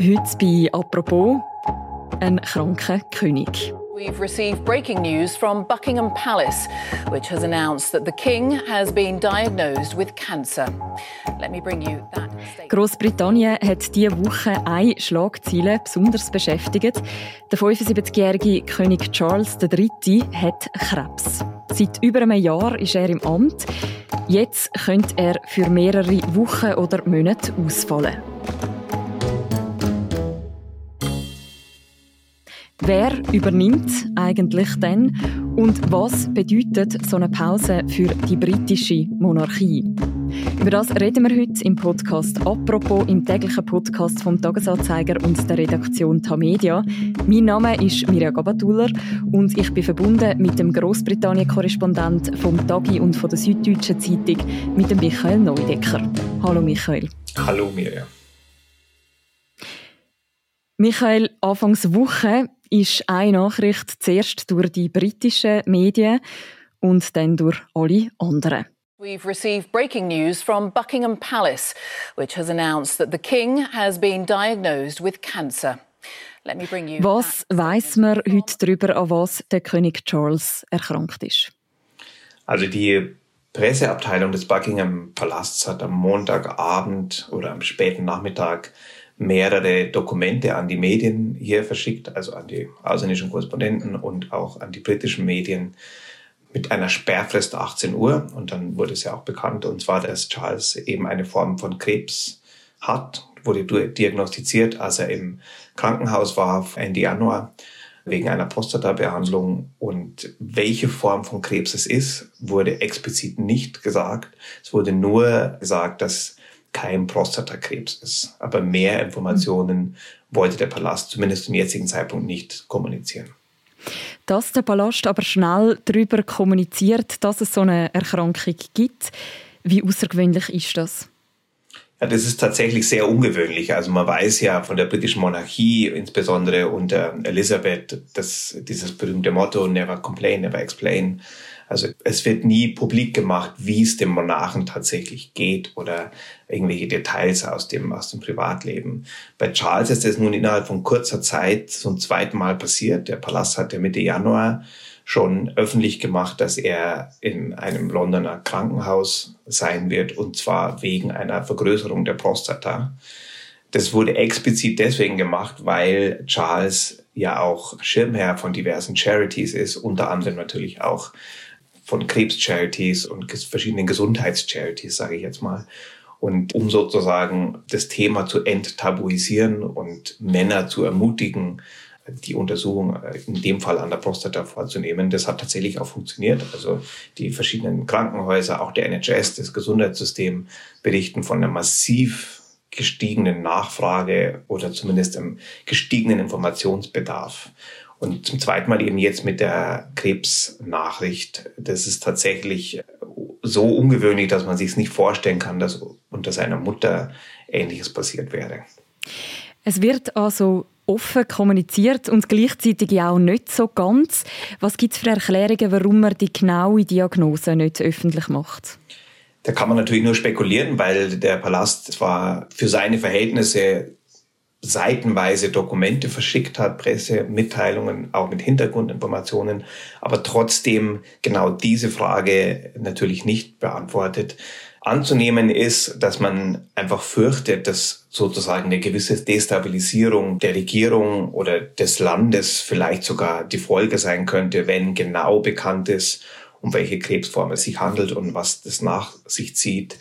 Heute bei «Apropos» ein kranker König. We've received breaking news from Buckingham Palace, which has announced that the King has been diagnosed with cancer. Let me bring you that. Großbritannien hat diese Woche eine Schlagzeile besonders beschäftigt. Der 75-jährige König Charles III. hat Krebs. Seit über einem Jahr ist er im Amt. Jetzt könnte er für mehrere Wochen oder Monate ausfallen. Wer übernimmt eigentlich denn und was bedeutet so eine Pause für die britische Monarchie? Über das reden wir heute im Podcast «Apropos» im täglichen Podcast vom Tagesanzeiger und der Redaktion Tamedia. Mein Name ist Mirja Gabatuller und ich bin verbunden mit dem Großbritannien-Korrespondent vom Tagi und von der Süddeutschen Zeitung mit dem Michael Neudecker. Hallo Michael. Hallo Mirja. Michael, Anfangs Woche ist eine Nachricht zuerst durch die britischen Medien und dann durch alle anderen. We've received breaking news from Buckingham Palace, which has announced that the King has been diagnosed with cancer. Was weiß man heute darüber, an was der König Charles erkrankt ist? Also die Presseabteilung des Buckingham Palasts hat am Montagabend oder am späten Nachmittag mehrere Dokumente an die Medien hier verschickt, also an die ausländischen Korrespondenten und auch an die britischen Medien mit einer Sperrfrist 18 Uhr. Und dann wurde es ja auch bekannt, und zwar, dass Charles eben eine Form von Krebs hat, wurde diagnostiziert, als er im Krankenhaus war Ende Januar wegen einer Prostata-Behandlung. Und welche Form von Krebs es ist, wurde explizit nicht gesagt. Es wurde nur gesagt, dass kein Prostatakrebs ist. Aber mehr Informationen wollte der Palast zumindest zum jetzigen Zeitpunkt nicht kommunizieren. Dass der Palast aber schnell darüber kommuniziert, dass es so eine Erkrankung gibt, wie außergewöhnlich ist das? Ja, das ist tatsächlich sehr ungewöhnlich. Also man weiß ja von der britischen Monarchie, insbesondere unter Elisabeth, dass dieses berühmte Motto Never complain, never explain also es wird nie publik gemacht, wie es dem Monarchen tatsächlich geht oder irgendwelche Details aus dem, aus dem Privatleben. Bei Charles ist das nun innerhalb von kurzer Zeit zum zweiten Mal passiert. Der Palast hat ja Mitte Januar schon öffentlich gemacht, dass er in einem Londoner Krankenhaus sein wird und zwar wegen einer Vergrößerung der Prostata. Das wurde explizit deswegen gemacht, weil Charles ja auch Schirmherr von diversen Charities ist, unter anderem natürlich auch von Krebscharities und verschiedenen Gesundheitscharities, sage ich jetzt mal. Und um sozusagen das Thema zu enttabuisieren und Männer zu ermutigen, die Untersuchung äh, in dem Fall an der Prostata vorzunehmen. Das hat tatsächlich auch funktioniert. Also die verschiedenen Krankenhäuser, auch der NHS, das Gesundheitssystem berichten von einer massiv gestiegenen Nachfrage oder zumindest einem gestiegenen Informationsbedarf. Und zum zweiten Mal eben jetzt mit der Krebsnachricht. Das ist tatsächlich so ungewöhnlich, dass man sich es nicht vorstellen kann, dass unter seiner Mutter Ähnliches passiert wäre. Es wird also offen kommuniziert und gleichzeitig auch nicht so ganz. Was gibt es für Erklärungen, warum man die genaue Diagnose nicht öffentlich macht? Da kann man natürlich nur spekulieren, weil der Palast zwar für seine Verhältnisse seitenweise Dokumente verschickt hat, Pressemitteilungen, auch mit Hintergrundinformationen, aber trotzdem genau diese Frage natürlich nicht beantwortet. Anzunehmen ist, dass man einfach fürchtet, dass sozusagen eine gewisse Destabilisierung der Regierung oder des Landes vielleicht sogar die Folge sein könnte, wenn genau bekannt ist, um welche Krebsform es sich handelt und was das nach sich zieht.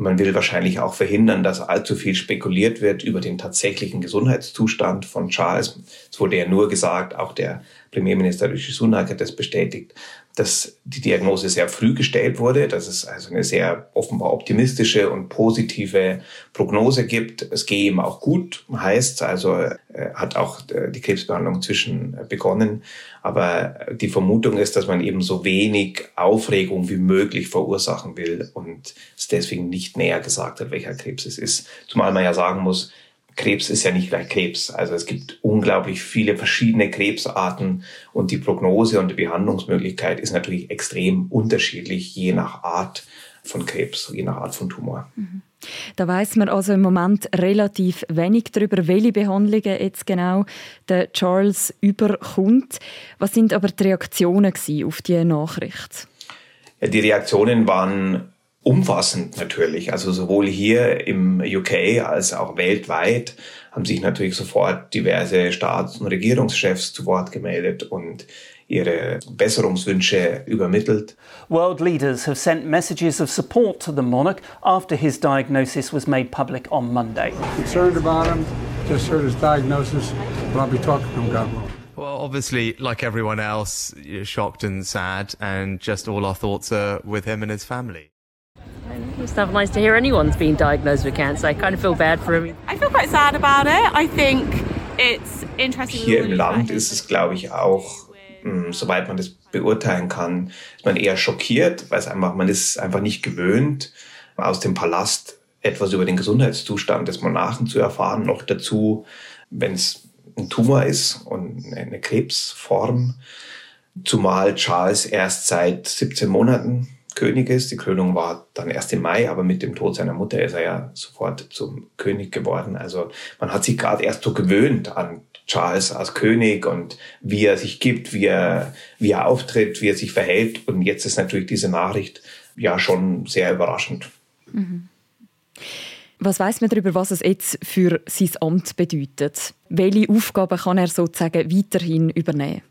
Man will wahrscheinlich auch verhindern, dass allzu viel spekuliert wird über den tatsächlichen Gesundheitszustand von Charles. Es wurde ja nur gesagt, auch der Premierminister Rishi Sunak hat das bestätigt, dass die Diagnose sehr früh gestellt wurde, dass es also eine sehr offenbar optimistische und positive Prognose gibt. Es gehe ihm auch gut, heißt also, er hat auch äh, die Krebsbehandlung zwischen äh, begonnen. Aber die Vermutung ist, dass man eben so wenig Aufregung wie möglich verursachen will und es deswegen nicht näher gesagt hat, welcher Krebs es ist. Zumal man ja sagen muss, Krebs ist ja nicht gleich Krebs. Also es gibt unglaublich viele verschiedene Krebsarten und die Prognose und die Behandlungsmöglichkeit ist natürlich extrem unterschiedlich, je nach Art von Krebs, je nach Art von Tumor. Mhm. Da weiß man also im Moment relativ wenig darüber, welche Behandlungen jetzt genau der Charles überkommt. Was sind aber die Reaktionen auf diese Nachricht? Ja, die Reaktionen waren umfassend natürlich. Also sowohl hier im UK als auch weltweit haben sich natürlich sofort diverse Staats- und Regierungschefs zu Wort gemeldet und ihre Besserungswünsche übermittelt. World leaders have sent messages of support to the monarch after his diagnosis was made public on Monday. Concerned about him, just heard his diagnosis, but I'll be talking to him, God. Well, obviously, like everyone else, shocked and sad, and just all our thoughts are with him and his family. It's not nice to hear anyone's been diagnosed with cancer. I kind of feel bad for him. I feel quite sad about it. I think it's interesting. Hier im Land ist es, glaube ich, auch hm, soweit man das beurteilen kann, ist man eher schockiert, weil es einfach, man ist einfach nicht gewöhnt, aus dem Palast etwas über den Gesundheitszustand des Monarchen zu erfahren. Noch dazu, wenn es ein Tumor ist und eine Krebsform. Zumal Charles erst seit 17 Monaten König ist. Die Krönung war dann erst im Mai, aber mit dem Tod seiner Mutter ist er ja sofort zum König geworden. Also man hat sich gerade erst so gewöhnt an Charles als König und wie er sich gibt, wie er, wie er auftritt, wie er sich verhält. Und jetzt ist natürlich diese Nachricht ja schon sehr überraschend. Mhm. Was weiß man darüber, was es jetzt für sein Amt bedeutet? Welche Aufgaben kann er sozusagen weiterhin übernehmen?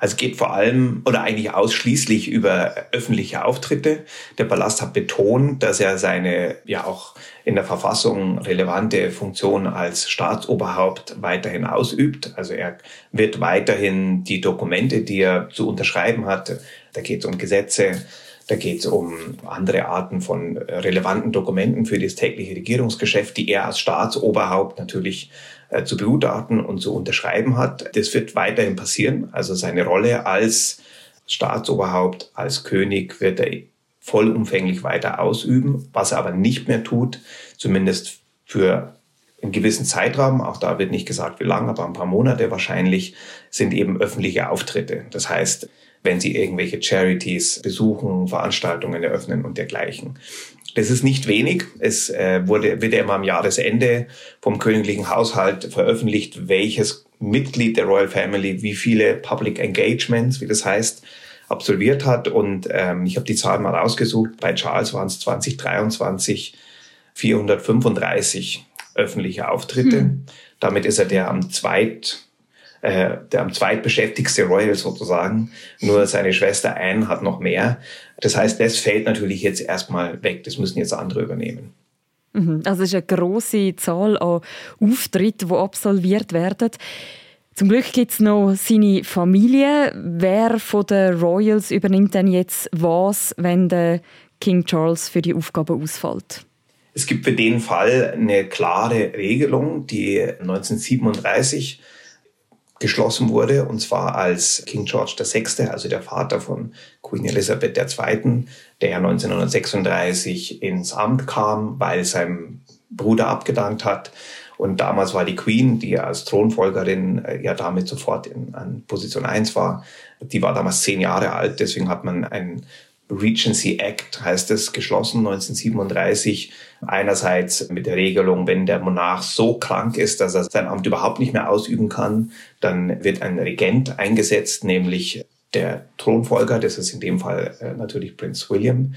Also geht vor allem oder eigentlich ausschließlich über öffentliche Auftritte. Der Palast hat betont, dass er seine ja auch in der Verfassung relevante Funktion als Staatsoberhaupt weiterhin ausübt. Also er wird weiterhin die Dokumente, die er zu unterschreiben hat, da geht es um Gesetze, da geht es um andere Arten von relevanten Dokumenten für das tägliche Regierungsgeschäft, die er als Staatsoberhaupt natürlich zu begutachten und zu unterschreiben hat. Das wird weiterhin passieren. Also seine Rolle als Staatsoberhaupt, als König wird er vollumfänglich weiter ausüben. Was er aber nicht mehr tut, zumindest für einen gewissen Zeitraum, auch da wird nicht gesagt wie lange, aber ein paar Monate wahrscheinlich, sind eben öffentliche Auftritte. Das heißt, wenn sie irgendwelche Charities besuchen, Veranstaltungen eröffnen und dergleichen. Das ist nicht wenig. Es äh, wurde, wird ja immer am Jahresende vom königlichen Haushalt veröffentlicht, welches Mitglied der Royal Family wie viele Public Engagements, wie das heißt, absolviert hat. Und ähm, ich habe die Zahlen mal rausgesucht. Bei Charles waren es 2023 435 öffentliche Auftritte. Hm. Damit ist er der am zweit äh, der am zweitbeschäftigste Royal sozusagen. Nur seine Schwester Anne hat noch mehr. Das heißt, das fällt natürlich jetzt erstmal weg. Das müssen jetzt andere übernehmen. Mhm. Also es ist eine große Zahl an Auftritten, die absolviert werden. Zum Glück gibt es noch seine Familie. Wer von den Royals übernimmt denn jetzt was, wenn der King Charles für die Aufgabe ausfällt? Es gibt für den Fall eine klare Regelung, die 1937 geschlossen wurde, und zwar als King George VI., also der Vater von Queen Elizabeth II., der 1936 ins Amt kam, weil sein Bruder abgedankt hat. Und damals war die Queen, die als Thronfolgerin äh, ja damit sofort in, an Position 1 war, die war damals zehn Jahre alt. Deswegen hat man ein Regency Act heißt es, geschlossen 1937. Einerseits mit der Regelung, wenn der Monarch so krank ist, dass er sein Amt überhaupt nicht mehr ausüben kann, dann wird ein Regent eingesetzt, nämlich der Thronfolger, das ist in dem Fall äh, natürlich Prinz William.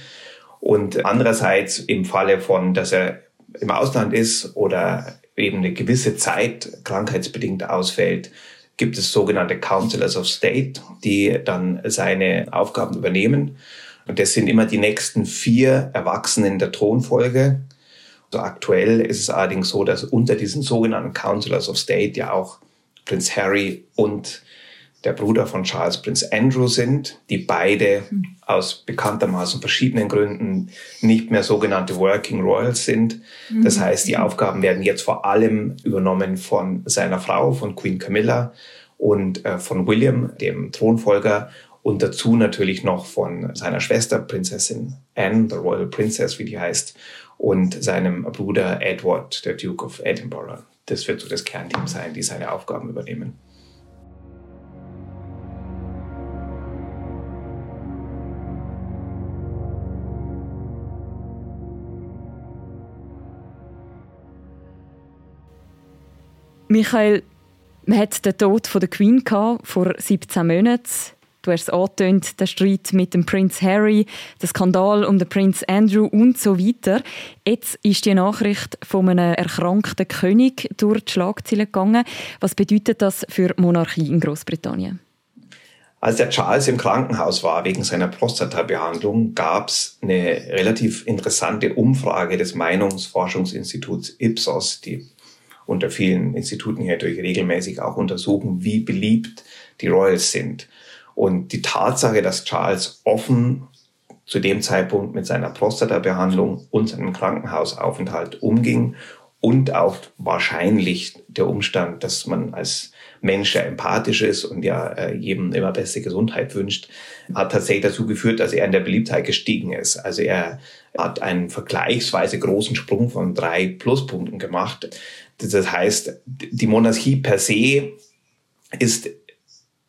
Und andererseits im Falle von, dass er im Ausland ist oder eben eine gewisse Zeit krankheitsbedingt ausfällt, gibt es sogenannte Councillors of State, die dann seine Aufgaben übernehmen. Und das sind immer die nächsten vier Erwachsenen der Thronfolge. Also aktuell ist es allerdings so, dass unter diesen sogenannten Councillors of State ja auch Prinz Harry und der Bruder von Charles, Prinz Andrew sind, die beide aus bekanntermaßen verschiedenen Gründen nicht mehr sogenannte Working Royals sind. Das heißt, die Aufgaben werden jetzt vor allem übernommen von seiner Frau, von Queen Camilla und äh, von William, dem Thronfolger, und dazu natürlich noch von seiner Schwester Prinzessin Anne, the Royal Princess, wie die heißt, und seinem Bruder Edward, der Duke of Edinburgh. Das wird so das Kernteam sein, die seine Aufgaben übernehmen. Michael, man hat den Tod von der Queen gehabt, vor 17 Monaten. Du hast es angetönt, der Streit mit dem Prinz Harry, der Skandal um den Prinz Andrew und so weiter. Jetzt ist die Nachricht von einem erkrankten König durch die Schlagzeilen gegangen. Was bedeutet das für Monarchie in Großbritannien? Als der Charles im Krankenhaus war wegen seiner Prostatabehandlung, gab es eine relativ interessante Umfrage des Meinungsforschungsinstituts Ipsos, die unter vielen Instituten hier durch regelmäßig auch untersuchen, wie beliebt die Royals sind. Und die Tatsache, dass Charles offen zu dem Zeitpunkt mit seiner Prostatabehandlung und seinem Krankenhausaufenthalt umging und auch wahrscheinlich der Umstand, dass man als Mensch, der empathisch ist und ja äh, jedem immer beste Gesundheit wünscht, hat tatsächlich dazu geführt, dass er in der Beliebtheit gestiegen ist. Also er hat einen vergleichsweise großen Sprung von drei Pluspunkten gemacht. Das heißt, die Monarchie per se ist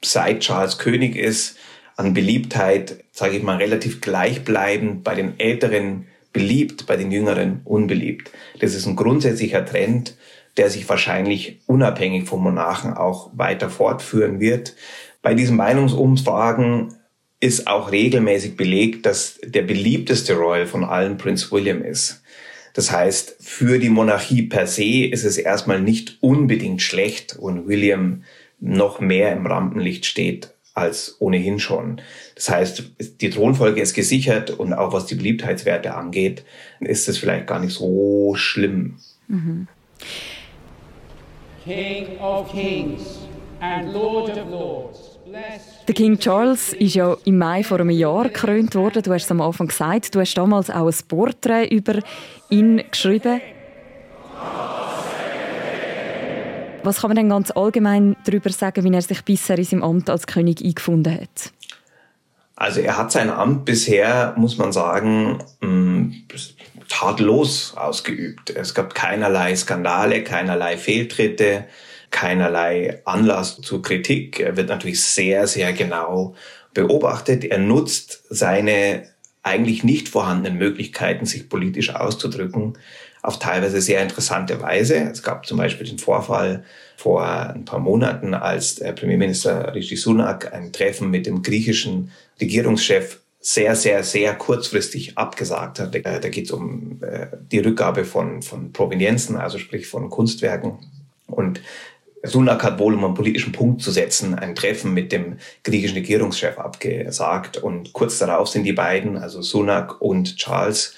seit Charles König ist, an Beliebtheit, sage ich mal, relativ gleichbleibend bei den Älteren beliebt, bei den Jüngeren unbeliebt. Das ist ein grundsätzlicher Trend, der sich wahrscheinlich unabhängig vom Monarchen auch weiter fortführen wird. Bei diesen Meinungsumfragen ist auch regelmäßig belegt, dass der beliebteste Royal von allen Prinz William ist. Das heißt, für die Monarchie per se ist es erstmal nicht unbedingt schlecht und William noch mehr im Rampenlicht steht als ohnehin schon. Das heißt, die Thronfolge ist gesichert und auch was die Beliebtheitswerte angeht, ist es vielleicht gar nicht so schlimm. Mhm. King of Kings and Lord of Lords. Der King Charles ist ja im Mai vor einem Jahr gekrönt worden. Du hast es am Anfang gesagt. Du hast damals auch ein Porträt über ihn geschrieben. Was kann man denn ganz allgemein darüber sagen, wie er sich bisher in seinem Amt als König eingefunden hat? Also er hat sein Amt bisher, muss man sagen, mm, tatlos ausgeübt. Es gab keinerlei Skandale, keinerlei Fehltritte, keinerlei Anlass zu Kritik. Er wird natürlich sehr, sehr genau beobachtet. Er nutzt seine eigentlich nicht vorhandenen Möglichkeiten, sich politisch auszudrücken, auf teilweise sehr interessante Weise. Es gab zum Beispiel den Vorfall vor ein paar Monaten, als Premierminister Rishi Sunak ein Treffen mit dem griechischen Regierungschef sehr, sehr, sehr kurzfristig abgesagt hat. Da geht es um äh, die Rückgabe von, von Provenienzen, also sprich von Kunstwerken. Und Sunak hat wohl, um einen politischen Punkt zu setzen, ein Treffen mit dem griechischen Regierungschef abgesagt. Und kurz darauf sind die beiden, also Sunak und Charles,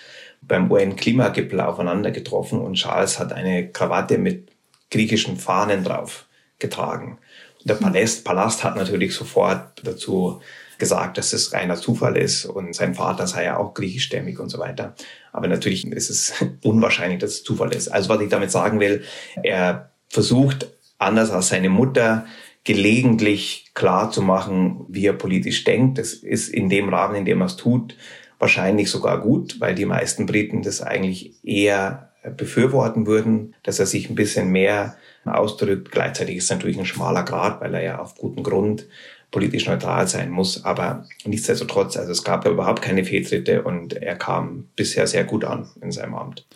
beim UN-Klimagipfel aufeinander getroffen und Charles hat eine Krawatte mit griechischen Fahnen drauf getragen. Und der hm. Palast, Palast hat natürlich sofort dazu gesagt, dass es reiner Zufall ist und sein Vater sei ja auch griechischstämmig und so weiter. Aber natürlich ist es unwahrscheinlich, dass es Zufall ist. Also was ich damit sagen will, er versucht, anders als seine Mutter, gelegentlich klar zu machen, wie er politisch denkt. Das ist in dem Rahmen, in dem er es tut, wahrscheinlich sogar gut, weil die meisten Briten das eigentlich eher befürworten würden, dass er sich ein bisschen mehr ausdrückt. Gleichzeitig ist es natürlich ein schmaler Grad, weil er ja auf guten Grund politisch neutral sein muss. Aber nichtsdestotrotz, also es gab ja überhaupt keine Fehltritte und er kam bisher sehr gut an in seinem Amt.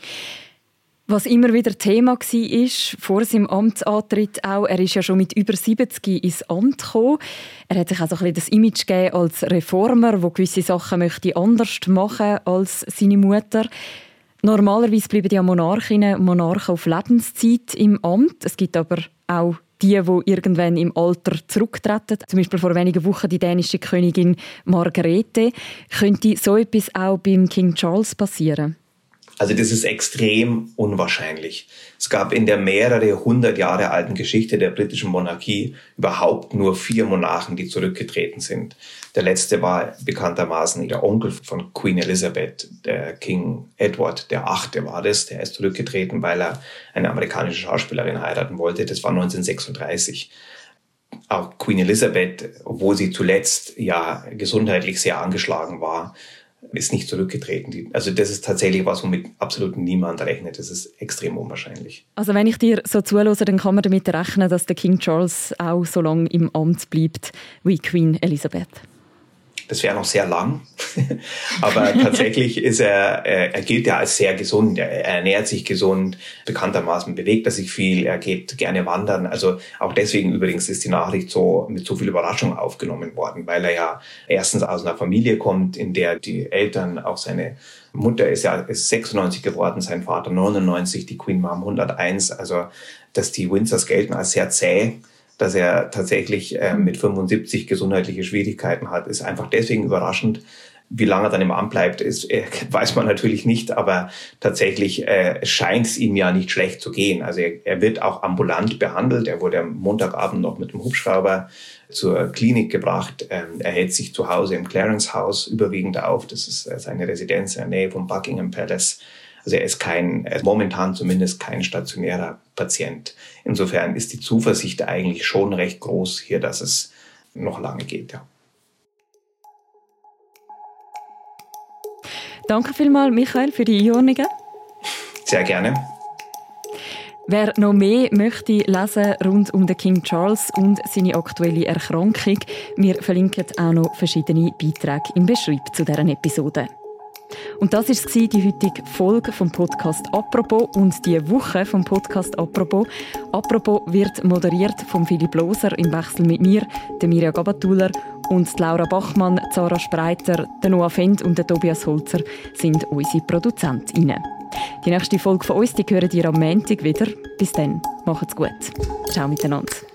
Was immer wieder Thema war, vor seinem Amtsantritt auch, er ist ja schon mit über 70 ins Amt gekommen. Er hat sich also ein bisschen das Image gegeben als Reformer, der gewisse Sachen möchte anders machen als seine Mutter. Normalerweise bleiben ja Monarchinnen und Monarchen auf Lebenszeit im Amt. Es gibt aber auch die, die irgendwann im Alter zurücktreten. Zum Beispiel vor wenigen Wochen die dänische Königin Margarete. Könnte so etwas auch beim King Charles passieren? Also das ist extrem unwahrscheinlich. Es gab in der mehrere hundert Jahre alten Geschichte der britischen Monarchie überhaupt nur vier Monarchen, die zurückgetreten sind. Der letzte war bekanntermaßen der Onkel von Queen Elizabeth, der King Edward, der Achte war das. Der ist zurückgetreten, weil er eine amerikanische Schauspielerin heiraten wollte. Das war 1936 auch Queen Elizabeth, obwohl sie zuletzt ja gesundheitlich sehr angeschlagen war, ist nicht zurückgetreten. Also das ist tatsächlich was, womit absolut niemand rechnet. Das ist extrem unwahrscheinlich. Also wenn ich dir so zulose, dann kann man damit rechnen, dass der King Charles auch so lange im Amt bleibt wie Queen Elizabeth. Das wäre noch sehr lang. Aber tatsächlich ist er, er gilt ja als sehr gesund. Er ernährt sich gesund. Bekanntermaßen bewegt er sich viel. Er geht gerne wandern. Also auch deswegen übrigens ist die Nachricht so mit so viel Überraschung aufgenommen worden, weil er ja erstens aus einer Familie kommt, in der die Eltern, auch seine Mutter ist ja ist 96 geworden, sein Vater 99, die Queen Mom 101. Also, dass die Windsors gelten als sehr zäh dass er tatsächlich äh, mit 75 gesundheitliche Schwierigkeiten hat, ist einfach deswegen überraschend. Wie lange er dann im Amt bleibt, ist, äh, weiß man natürlich nicht, aber tatsächlich äh, scheint es ihm ja nicht schlecht zu gehen. Also er, er wird auch ambulant behandelt. Er wurde am Montagabend noch mit dem Hubschrauber zur Klinik gebracht. Ähm, er hält sich zu Hause im Clarence House überwiegend auf. Das ist äh, seine Residenz in der Nähe vom Buckingham Palace. Also er ist kein, er ist momentan zumindest kein stationärer Patient. Insofern ist die Zuversicht eigentlich schon recht groß hier, dass es noch lange geht. Ja. Danke vielmals, Michael, für die Einordnungen. Sehr gerne. Wer noch mehr möchte lesen rund um den King Charles und seine aktuelle Erkrankung, wir verlinken auch noch verschiedene Beiträge im Beschreib zu deren Episode. Und das ist die heutige Folge vom Podcast Apropos und die Woche vom Podcast Apropos. Apropos wird moderiert von Philipp Loser im Wechsel mit mir, der Mirja Gabatuller und Laura Bachmann, Zara Spreiter, der Noah Fend und der Tobias Holzer sind unsere Produzentinnen. Die nächste Folge von uns die hören ihr am Montag wieder. Bis dann, macht's gut. Ciao miteinander.